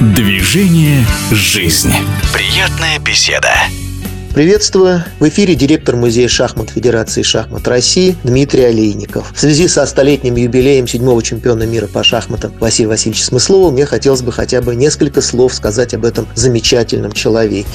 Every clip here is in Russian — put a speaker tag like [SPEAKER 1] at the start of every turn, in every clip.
[SPEAKER 1] Движение «Жизнь». Приятная беседа.
[SPEAKER 2] Приветствую! В эфире директор Музея шахмат Федерации шахмат России Дмитрий Олейников. В связи со столетним юбилеем седьмого чемпиона мира по шахматам Василия Васильевича Смыслова мне хотелось бы хотя бы несколько слов сказать об этом замечательном человеке.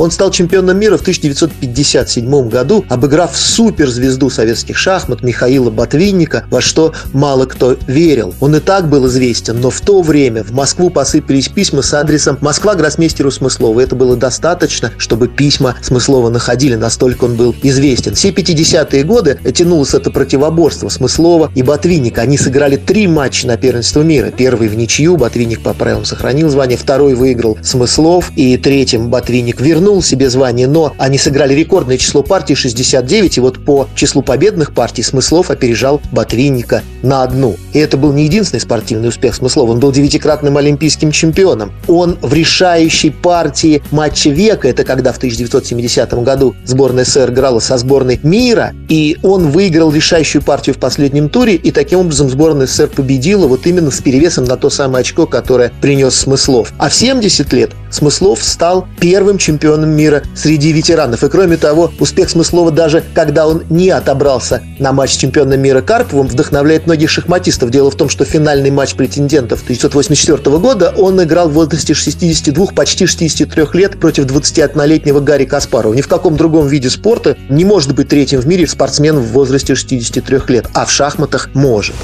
[SPEAKER 2] Он стал чемпионом мира в 1957 году, обыграв суперзвезду советских шахмат Михаила Ботвинника, во что мало кто верил. Он и так был известен, но в то время в Москву посыпались письма с адресом «Москва гроссмейстеру Смыслова». Это было достаточно, чтобы письма Смыслова находили, настолько он был известен. Все 50-е годы тянулось это противоборство Смыслова и Ботвинника. Они сыграли три матча на первенство мира. Первый в ничью, Ботвинник по правилам сохранил звание, второй выиграл Смыслов, и третьим Ботвинник вернул вернул себе звание, но они сыграли рекордное число партий 69, и вот по числу победных партий Смыслов опережал Ботвинника на одну. И это был не единственный спортивный успех Смыслова, он был девятикратным олимпийским чемпионом. Он в решающей партии матча века, это когда в 1970 году сборная СССР играла со сборной мира, и он выиграл решающую партию в последнем туре, и таким образом сборная СССР победила вот именно с перевесом на то самое очко, которое принес Смыслов. А в 70 лет Смыслов стал первым чемпионом чемпионом мира среди ветеранов. И кроме того, успех Смыслова даже когда он не отобрался на матч с чемпионом мира Карповым, вдохновляет многих шахматистов. Дело в том, что финальный матч претендентов 1984 года он играл в возрасте 62, почти 63 лет против 21-летнего Гарри Каспарова. Ни в каком другом виде спорта не может быть третьим в мире спортсмен в возрасте 63 лет, а в шахматах может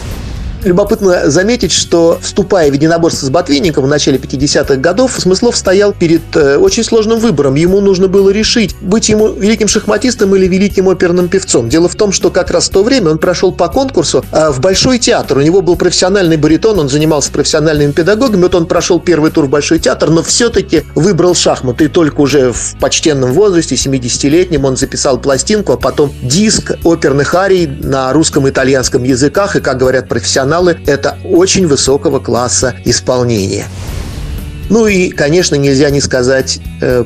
[SPEAKER 2] любопытно заметить, что вступая в единоборство с Ботвинником в начале 50-х годов, Смыслов стоял перед э, очень сложным выбором. Ему нужно было решить, быть ему великим шахматистом или великим оперным певцом. Дело в том, что как раз в то время он прошел по конкурсу э, в Большой театр. У него был профессиональный баритон, он занимался профессиональными педагогами. Вот он прошел первый тур в Большой театр, но все-таки выбрал шахматы. И только уже в почтенном возрасте, 70-летнем, он записал пластинку, а потом диск оперных арий на русском и итальянском языках. И, как говорят профессионалы, профессионалы – это очень высокого класса исполнения. Ну и, конечно, нельзя не сказать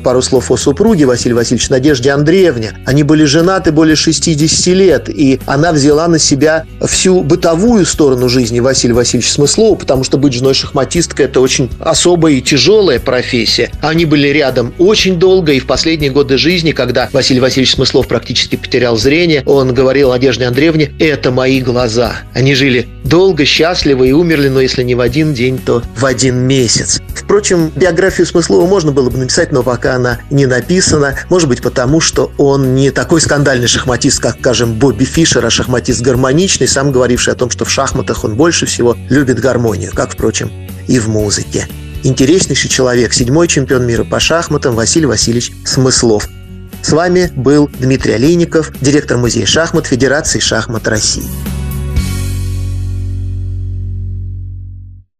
[SPEAKER 2] пару слов о супруге Василия Васильевича, Надежде Андреевне. Они были женаты более 60 лет, и она взяла на себя всю бытовую сторону жизни Василия Васильевича Смыслова, потому что быть женой шахматисткой – это очень особая и тяжелая профессия. Они были рядом очень долго, и в последние годы жизни, когда Василий Васильевич Смыслов практически потерял зрение, он говорил Надежде Андреевне «это мои глаза». Они жили долго, счастливо и умерли, но если не в один день, то в один месяц. Впрочем, биографию Смыслова можно было бы написать, но пока она не написана. Может быть, потому что он не такой скандальный шахматист, как, скажем, Бобби Фишер, а шахматист гармоничный, сам говоривший о том, что в шахматах он больше всего любит гармонию, как, впрочем, и в музыке. Интереснейший человек, седьмой чемпион мира по шахматам Василий Васильевич Смыслов. С вами был Дмитрий Олейников, директор Музея шахмат Федерации шахмат России.